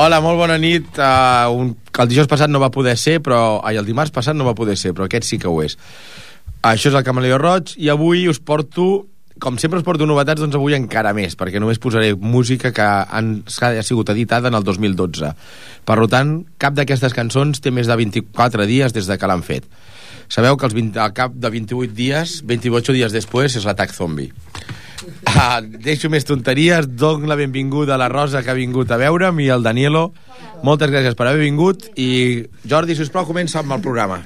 Hola, molt bona nit. Uh, un, el dijous passat no va poder ser, però... Ai, el dimarts passat no va poder ser, però aquest sí que ho és. Això és el Camaleó Roig i avui us porto, com sempre us porto novetats, doncs avui encara més, perquè només posaré música que han, ha sigut editada en el 2012. Per tant, cap d'aquestes cançons té més de 24 dies des de que l'han fet. Sabeu que els 20, al cap de 28 dies, 28 dies després, és l'atac zombi. Ah, deixo més tonteries, dono la benvinguda a la Rosa que ha vingut a veure'm i al Danielo. Moltes gràcies per haver vingut i Jordi, si us plau, comença amb el programa.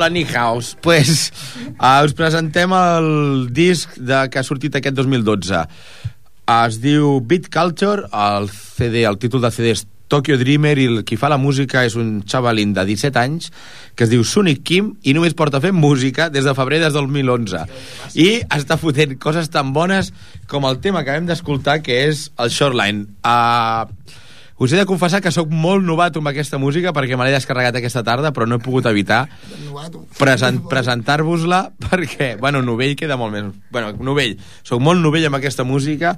Hola, Nihaus. Pues, uh, us presentem el disc de, que ha sortit aquest 2012. Es diu Beat Culture, el CD, el títol de CD és Tokyo Dreamer i el qui fa la música és un xavalín de 17 anys que es diu Sonic Kim i només porta fent música des de febrer del 2011 i està fotent coses tan bones com el tema que hem d'escoltar que és el Shoreline uh, us he de confessar que sóc molt novato amb aquesta música perquè me l'he descarregat aquesta tarda, però no he pogut evitar present, presentar-vos-la perquè, bueno, novell queda molt més... Bueno, novell. Sóc molt novell amb aquesta música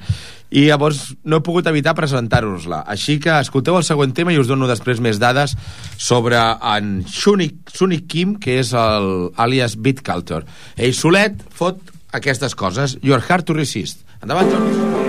i llavors no he pogut evitar presentar-vos-la. Així que escolteu el següent tema i us dono després més dades sobre en Sunic, Sunic Kim, que és el alias Beat Culture. Ell solet fot aquestes coses. Your Heart to Resist. Endavant, Jordi.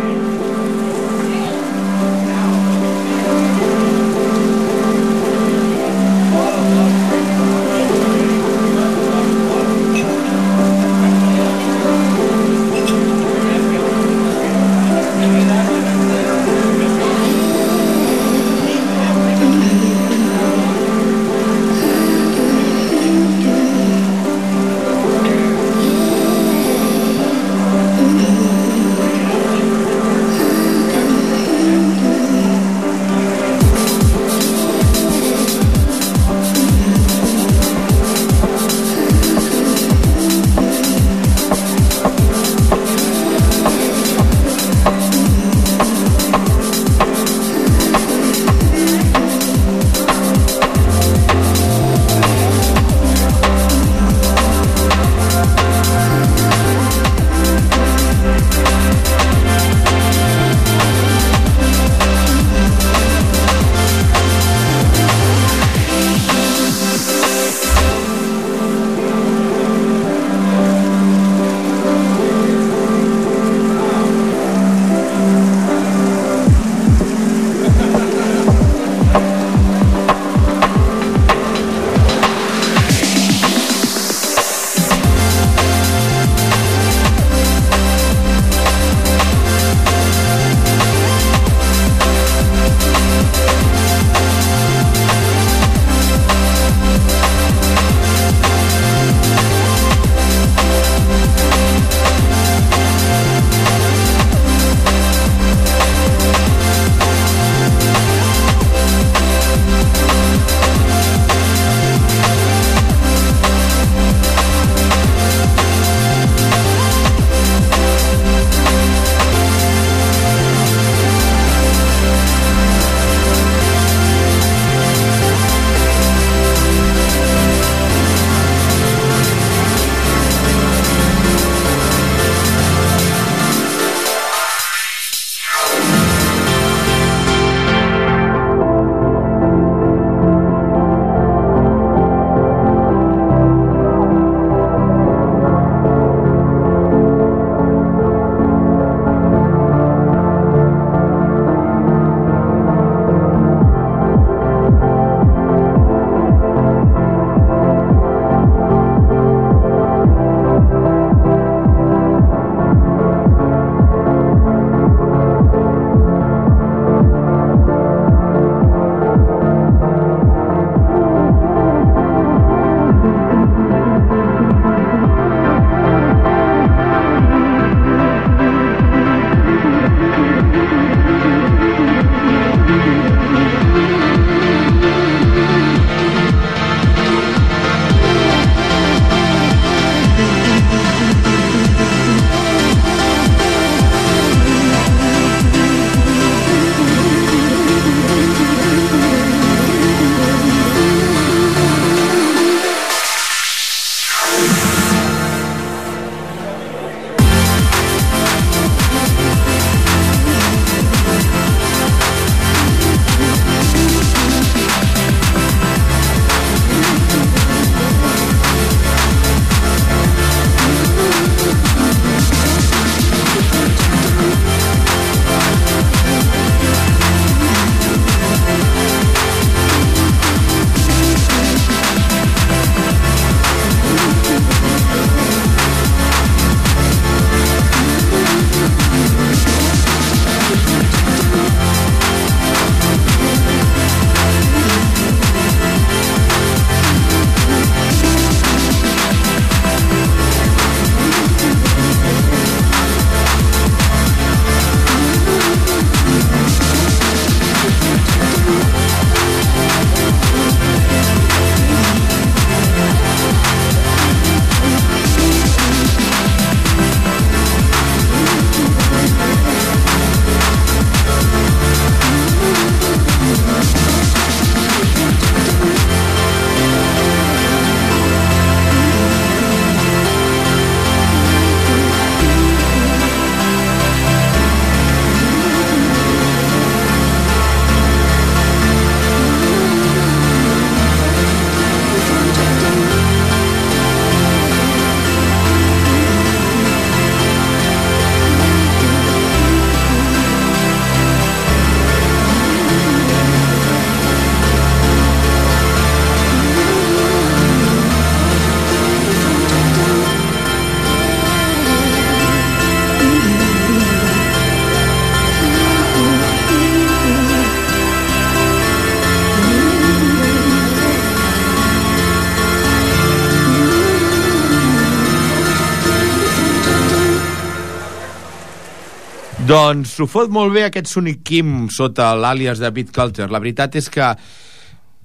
Doncs s'ho fot molt bé aquest Sonic Kim sota l'àlies de Beat Culture. La veritat és que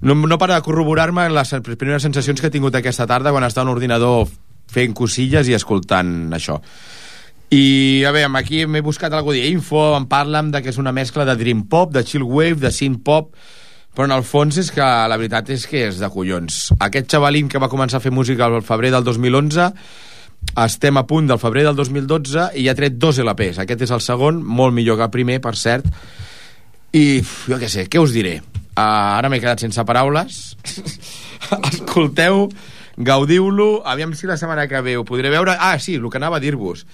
no, no para de corroborar-me les primeres sensacions que he tingut aquesta tarda quan està un ordinador fent cosilles i escoltant això. I, a veure, aquí m'he buscat algú d'info, em parlen de que és una mescla de Dream Pop, de Chill Wave, de Synth Pop, però en el fons és que la veritat és que és de collons. Aquest xavalín que va començar a fer música al febrer del 2011 estem a punt del febrer del 2012 i ha tret dos LPs. Aquest és el segon, molt millor que el primer, per cert. I, jo què sé, què us diré? Uh, ara m'he quedat sense paraules. Escolteu, gaudiu-lo. Aviam si la setmana que ve ho podré veure. Ah, sí, el que anava a dir-vos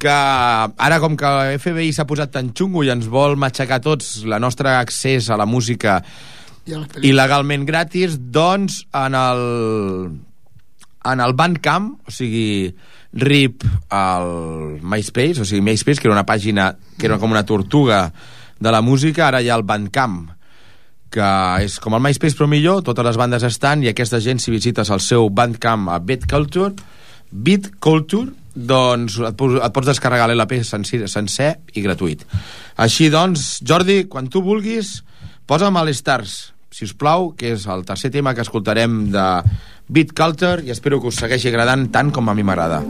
que ara com que FBI s'ha posat tan xungo i ens vol matxacar tots la nostra accés a la música il·legalment gratis, doncs en el en el Bandcamp, o sigui RIP al MySpace, o sigui MySpace, que era una pàgina que era com una tortuga de la música, ara hi ha el Bandcamp que és com el MySpace però millor, totes les bandes estan i aquesta gent si visites el seu Bandcamp a Beat Culture Beat Culture doncs et, et pots descarregar l'LP sencer, sencer i gratuït. Així doncs, Jordi, quan tu vulguis posa'm a les stars si us plau, que és el tercer tema que escoltarem de Beat Culture i espero que us segueixi agradant tant com a mi m'agrada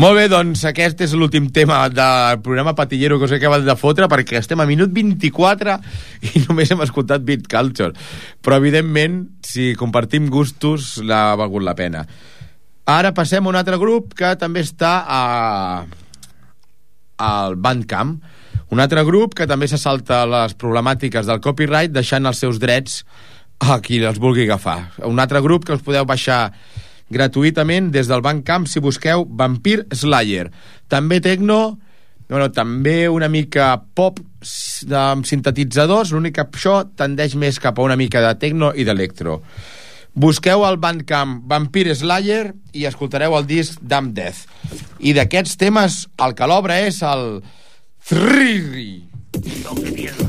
Molt bé, doncs aquest és l'últim tema del programa Patillero que us he acabat de fotre perquè estem a minut 24 i només hem escoltat Beat Culture. Però, evidentment, si compartim gustos, l'ha valgut la pena. Ara passem a un altre grup que també està a... al Bandcamp. Un altre grup que també se salta les problemàtiques del copyright deixant els seus drets a qui els vulgui agafar. Un altre grup que us podeu baixar gratuïtament des del Bandcamp si busqueu Vampir Slayer. També tecno, bueno, també una mica pop amb sintetitzadors, l'únic que això tendeix més cap a una mica de tecno i d'electro. Busqueu al Bandcamp Vampir Slayer i escoltareu el disc Damn Death. I d'aquests temes, el que l'obre és el Thriri. Toque mierda.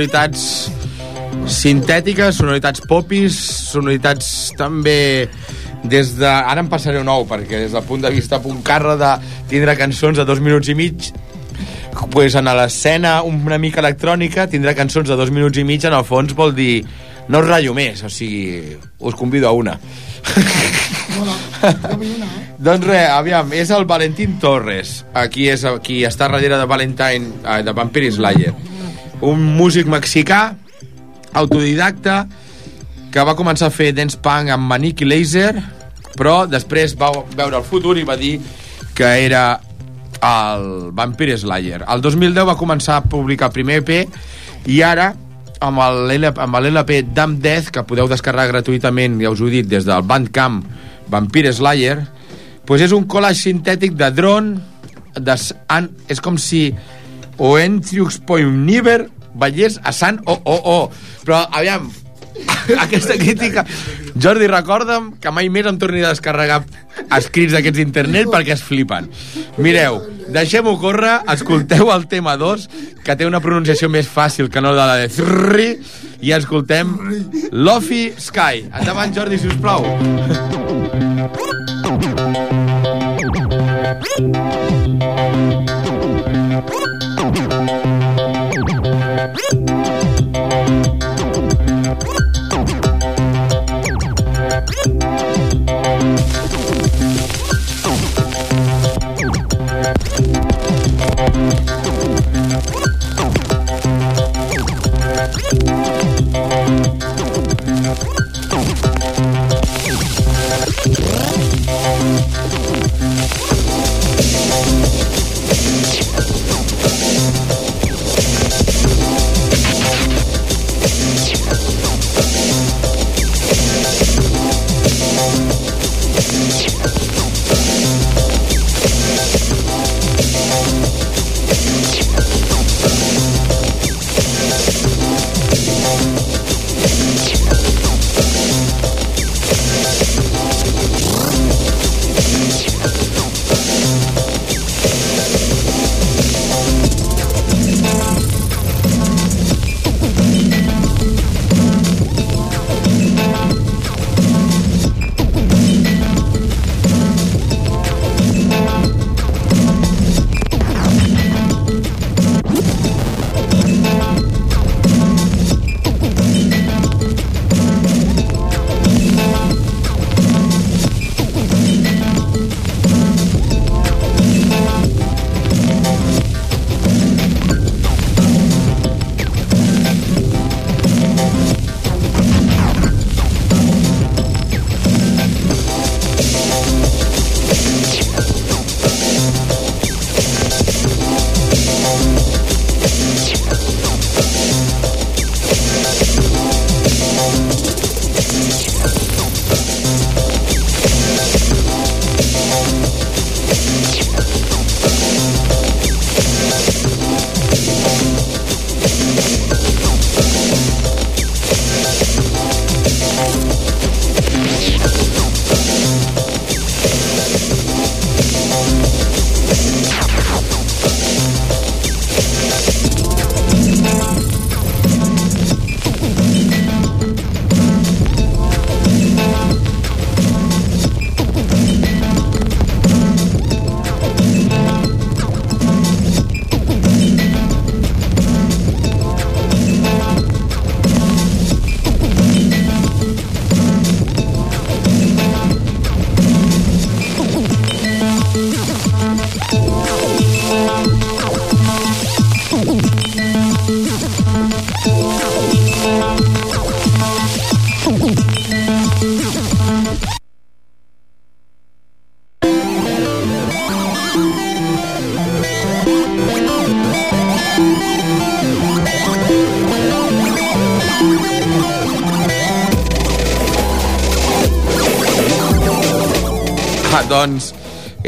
Sonoritats sintètiques, sonoritats popis, sonoritats també des de... Ara em passaré un nou, perquè des del punt de vista puncarra de tindre cançons de dos minuts i mig, pues en l'escena una mica electrònica, tindrà cançons de dos minuts i mig, en el fons vol dir no us ratllo més, o sigui, us convido a una. Bueno, una, eh? doncs res, aviam, és el Valentín Torres, aquí és qui està darrere de Valentine, eh, de Vampire Slayer un músic mexicà, autodidacta, que va començar a fer dance punk amb Maniki Laser, però després va veure el futur i va dir que era el Vampire Slayer. El 2010 va començar a publicar el primer EP i ara amb l'LP Damn Death, que podeu descarregar gratuïtament, ja us ho he dit, des del Bandcamp Vampire Slayer, pues és un collage sintètic de drone, de, és com si o Entriux Niver veiés a Sant o oh, oh, oh. Però, aviam, aquesta crítica... Jordi, recorda'm que mai més em torni a descarregar escrits d'aquests internet perquè es flipen. Mireu, deixem-ho córrer, escolteu el tema 2, que té una pronunciació més fàcil que no la de Thrri, i escoltem Lofi Sky. Endavant, Jordi, si us plau. Thank Bye.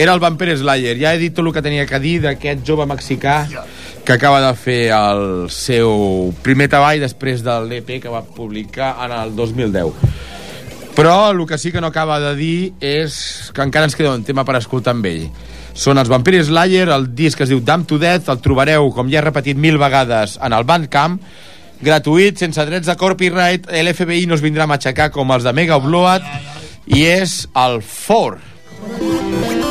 Era el Vampire Slayer. Ja he dit tot el que tenia que dir d'aquest jove mexicà que acaba de fer el seu primer treball després de l'EP que va publicar en el 2010. Però el que sí que no acaba de dir és que encara ens queda un tema per escoltar amb ell. Són els Vampire Slayer, el disc es diu Damn to Death, el trobareu, com ja he repetit mil vegades, en el Bandcamp, gratuït, sense drets de copyright, l'FBI no es vindrà a matxacar com els de Mega Upload, i és el 4.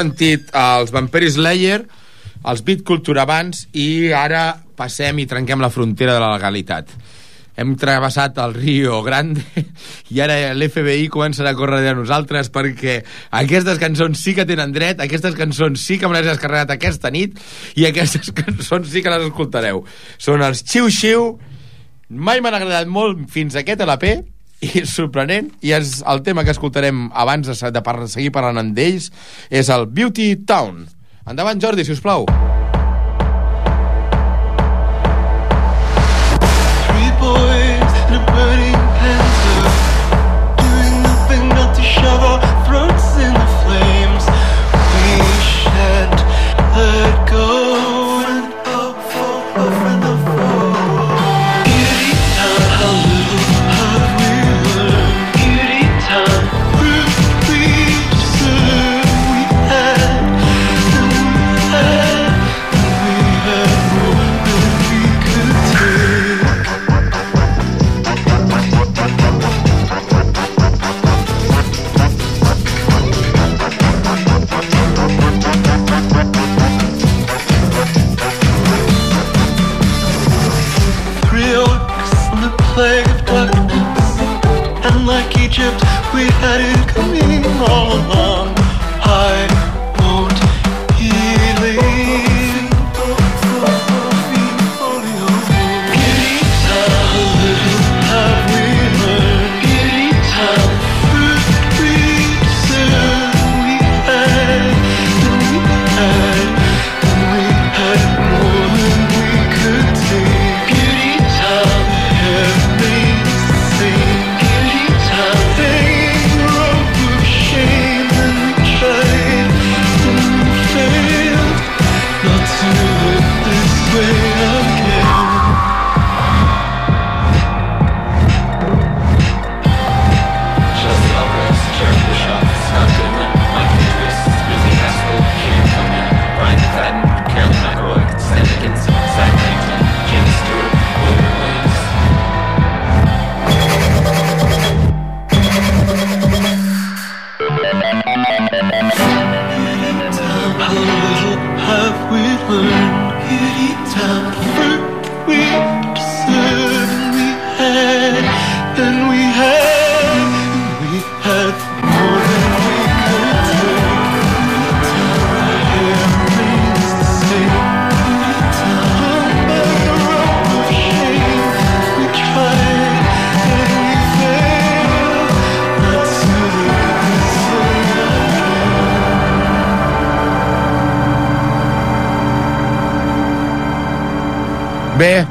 Sentit els Vampire Slayer, els Beat Culture abans i ara passem i trenquem la frontera de la legalitat. Hem travessat el Rio Grande i ara l'FBI començarà a córrer de nosaltres perquè aquestes cançons sí que tenen dret, aquestes cançons sí que me les he descarregat aquesta nit i aquestes cançons sí que les escoltareu. Són els Xiu Xiu, mai m'han agradat molt fins a aquest LP i sorprenent. I és el tema que escoltarem abans de, de par seguir parlant amb ells és el Beauty Town. Endavant Jordi, si us plau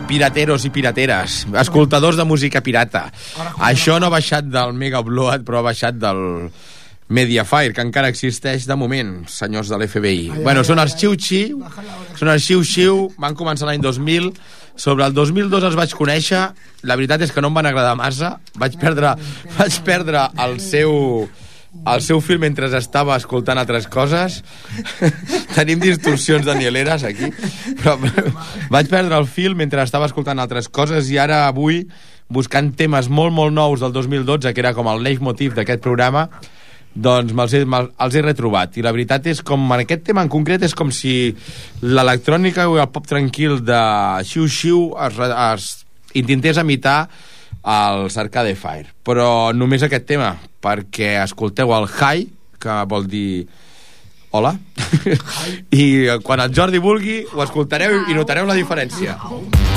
pirateros i pirateres, escoltadors de música pirata. Això no ha baixat del Mega Upload, però ha baixat del Mediafire, que encara existeix de moment, senyors de l'FBI. Bueno, són els Xiu-Xiu, són els Xiu-Xiu, van començar l'any 2000, sobre el 2002 els vaig conèixer, la veritat és que no em van agradar massa, vaig perdre, vaig perdre el seu el seu fil mentre estava escoltant altres coses. Tenim distorsions danieleres aquí. Però vaig perdre el fil mentre estava escoltant altres coses i ara avui buscant temes molt molt nous del 2012 que era com el leitmotiv d'aquest programa doncs me'ls he, me els he retrobat. I la veritat és com en aquest tema en concret és com si l'electrònica o el pop tranquil de Xiu Xiu es, es intentés imitar als Arcade Fire. Però només aquest tema perquè escolteu el Hi que vol dir hola i quan el Jordi vulgui ho escoltareu i notareu la diferència. If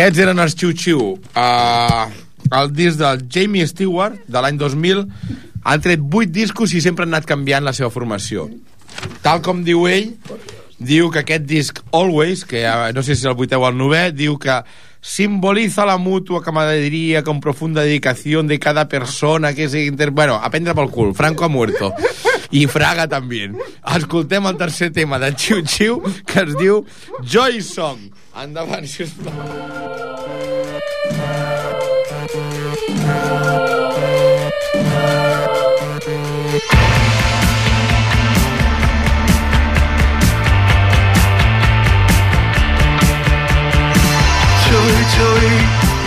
Aquests eren els Xiu Xiu. Uh, el disc del Jamie Stewart, de l'any 2000, han tret 8 discos i sempre han anat canviant la seva formació. Tal com diu ell, diu que aquest disc Always, que no sé si és el vuitè o el novè, diu que simboliza la mutua camaradería con profunda dedicación de cada persona que se inter... Bueno, a prendre pel cul, Franco ha muerto. I Fraga també. Escoltem el tercer tema de Xiu Xiu que es diu Joy Song. Endavant, sisplau.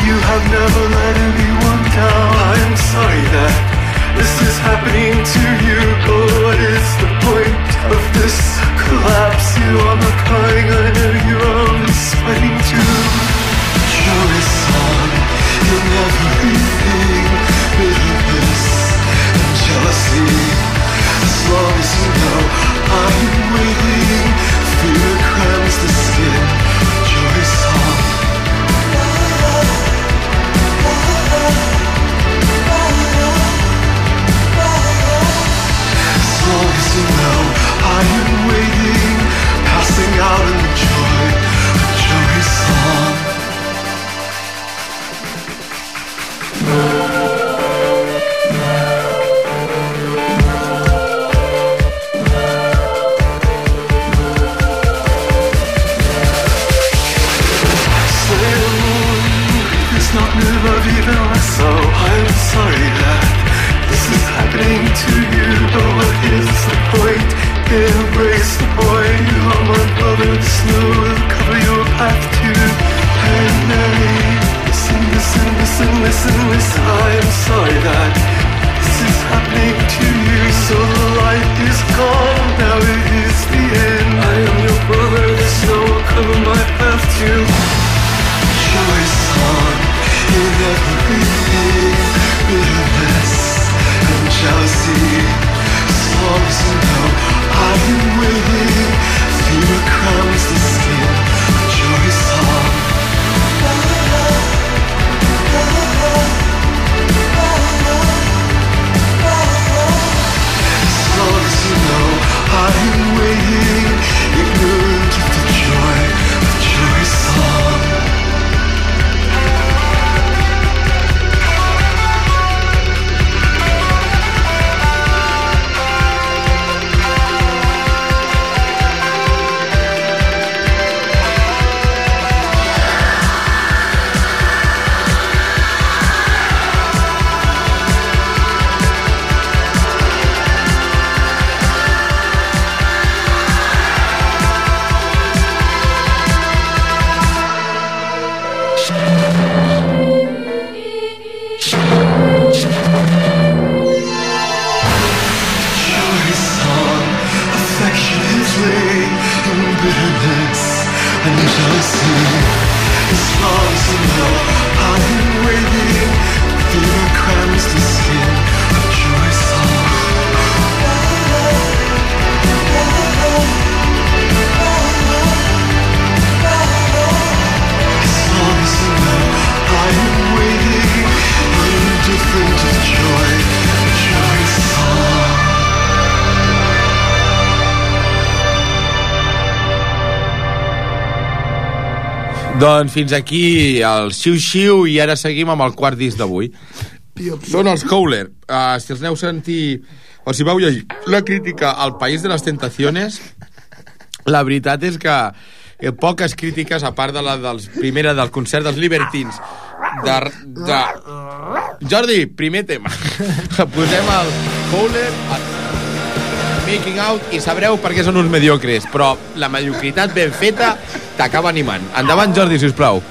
You have never let anyone down. I'm sorry that this is happening to you. But what is the point of this collapse? You are not crying, I know you're only sweating too. Joey, son, you'll never leaving bitterness and jealousy. As long as you know I'm waiting, fear crams the As long as you know I'm with you. Doncs fins aquí el xiu-xiu i ara seguim amb el quart disc d'avui. Són els Howler. Uh, si els aneu a sentir o si vau llegir la crítica al País de les Tentaciones, la veritat és que eh, poques crítiques, a part de la dels, primera del concert dels Libertins, de, de... Jordi, primer tema. Posem el Howler, el Making Out, i sabreu per què són uns mediocres, però la mediocritat ben feta t'acaba animant. Endavant, Jordi, si us plau.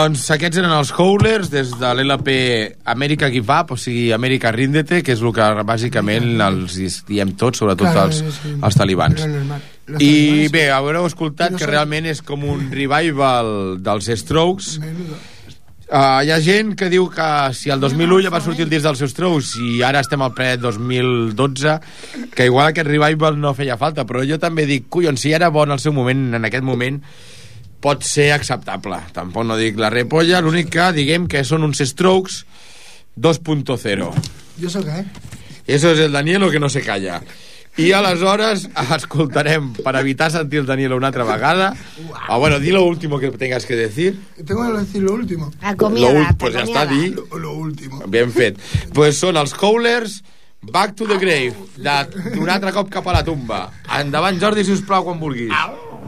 Doncs aquests eren els Howlers des de l'LP America Give Up, o sigui, Amèrica Ríndete, que és el que bàsicament els diem tots, sobretot els, sí. els talibans. I bé, haureu escoltat que realment és com un revival dels Strokes. Uh, hi ha gent que diu que si el 2001 ja va sortir el disc dels seus Strokes i ara estem al ple 2012, que igual aquest revival no feia falta, però jo també dic, collons, si era bon al seu moment, en aquest moment, pot ser acceptable. Tampoc no dic la repolla, l'únic que diguem que són uns Strokes 2.0. ¿Y eso qué es? Eso es el Danielo que no se calla. I aleshores escoltarem, per evitar sentir el Danielo una altra vegada, o bueno, di lo último que tengas que decir. Tengo que decir lo último. Ul- pues ja està, di. Lo, lo último. Ben fet. pues són els Howlers Back to the Grave, de- d'un altre cop cap a la tomba. Endavant, Jordi, si us plau, quan vulguis.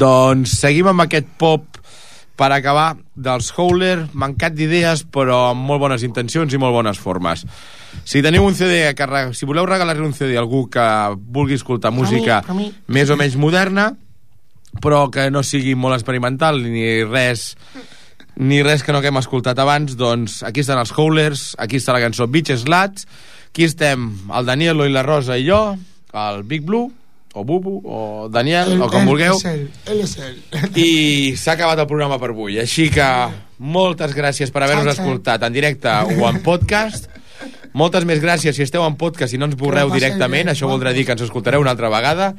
Doncs seguim amb aquest pop per acabar dels Howler, mancat d'idees però amb molt bones intencions i molt bones formes. Si teniu un CD, que, re- si voleu regalar-li un CD a algú que vulgui escoltar música per mi. més o menys moderna, però que no sigui molt experimental ni res ni res que no haguem escoltat abans, doncs aquí estan els Howlers, aquí està la cançó Beach Slats, aquí estem el Danielo i la Rosa i jo, el Big Blue, o Bubu, o Daniel, o com vulgueu, él, él es él. i s'ha acabat el programa per avui. Així que moltes gràcies per haver-nos escoltat en directe o en podcast. Moltes més gràcies si esteu en podcast i no ens borreu directament, bé, això voldrà dir que ens escoltareu una altra vegada.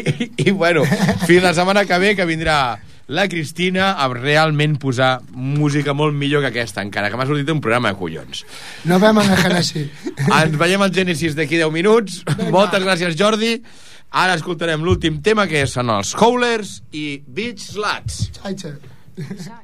I, i bueno, fins la setmana que ve que vindrà la Cristina a realment posar música molt millor que aquesta, encara que m'ha sortit un programa de collons. Vemos en el Genesis. Ens veiem al Genesis d'aquí 10 minuts. Moltes gràcies, Jordi. Ara escoltarem l'últim tema, que són els Howlers i Beach Slats. Chai, chai. Això.